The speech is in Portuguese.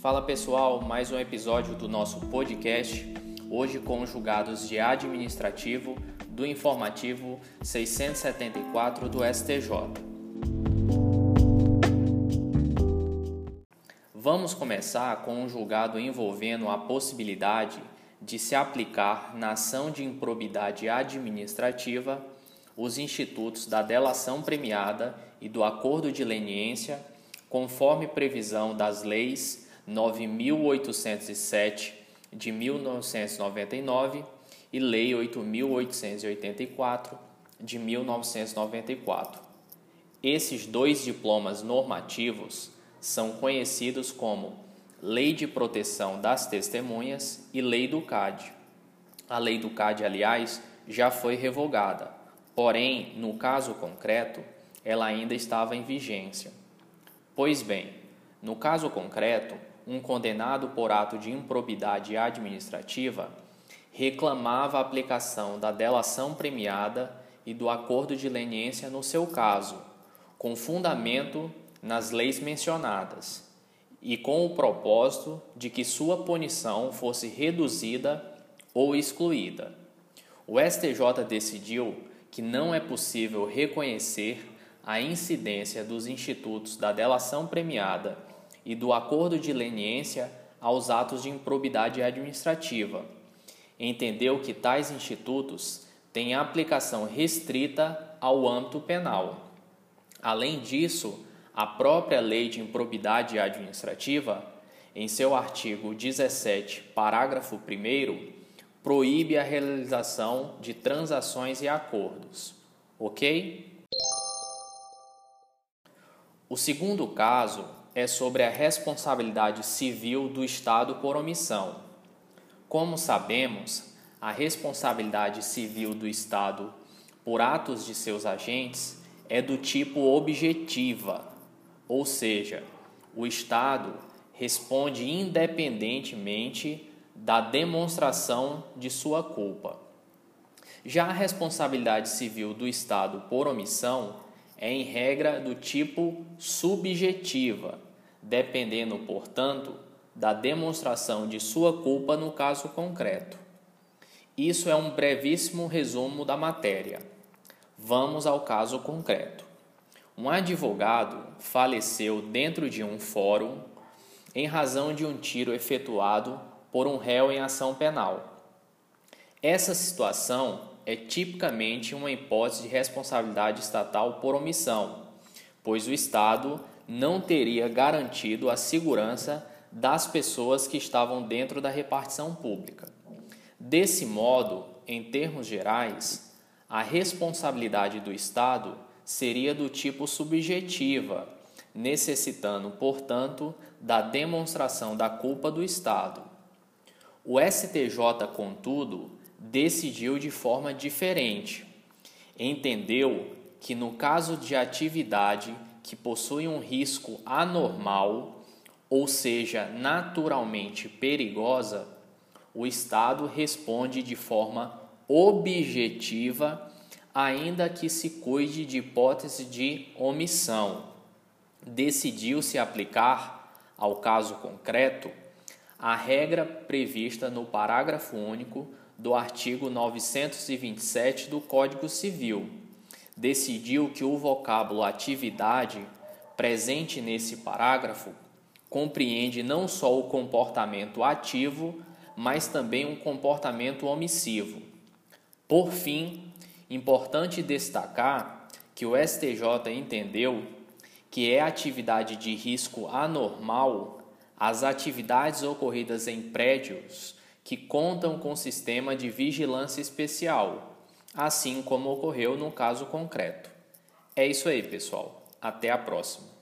Fala pessoal, mais um episódio do nosso podcast, hoje com os julgados de administrativo do informativo 674 do STJ. Vamos começar com um julgado envolvendo a possibilidade de se aplicar na ação de improbidade administrativa os institutos da delação premiada e do acordo de leniência, conforme previsão das leis 9807 de 1999 e Lei 8884 de 1994. Esses dois diplomas normativos são conhecidos como Lei de Proteção das Testemunhas e Lei do CAD. A Lei do CAD, aliás, já foi revogada, porém, no caso concreto, ela ainda estava em vigência. Pois bem, no caso concreto, um condenado por ato de improbidade administrativa reclamava a aplicação da delação premiada e do acordo de leniência no seu caso, com fundamento nas leis mencionadas e com o propósito de que sua punição fosse reduzida ou excluída. O STJ decidiu que não é possível reconhecer a incidência dos institutos da delação premiada e do acordo de leniência aos atos de improbidade administrativa. Entendeu que tais institutos têm aplicação restrita ao âmbito penal. Além disso, a própria Lei de Improbidade Administrativa, em seu artigo 17, parágrafo 1, proíbe a realização de transações e acordos. Ok? O segundo caso é sobre a responsabilidade civil do Estado por omissão. Como sabemos, a responsabilidade civil do Estado por atos de seus agentes é do tipo objetiva, ou seja, o Estado responde independentemente da demonstração de sua culpa. Já a responsabilidade civil do Estado por omissão é, em regra, do tipo subjetiva, dependendo, portanto, da demonstração de sua culpa no caso concreto. Isso é um brevíssimo resumo da matéria. Vamos ao caso concreto. Um advogado faleceu dentro de um fórum em razão de um tiro efetuado por um réu em ação penal. Essa situação é tipicamente uma hipótese de responsabilidade estatal por omissão, pois o Estado não teria garantido a segurança das pessoas que estavam dentro da repartição pública. Desse modo, em termos gerais, a responsabilidade do Estado seria do tipo subjetiva, necessitando, portanto, da demonstração da culpa do Estado. O STJ, contudo, decidiu de forma diferente. Entendeu que, no caso de atividade que possui um risco anormal, ou seja, naturalmente perigosa, o Estado responde de forma objetiva, ainda que se cuide de hipótese de omissão. Decidiu-se aplicar, ao caso concreto, a regra prevista no parágrafo único do artigo 927 do Código Civil decidiu que o vocábulo atividade presente nesse parágrafo compreende não só o comportamento ativo, mas também um comportamento omissivo. Por fim, importante destacar que o STJ entendeu que é atividade de risco anormal as atividades ocorridas em prédios que contam com sistema de vigilância especial, assim como ocorreu no caso concreto. É isso aí, pessoal. Até a próxima.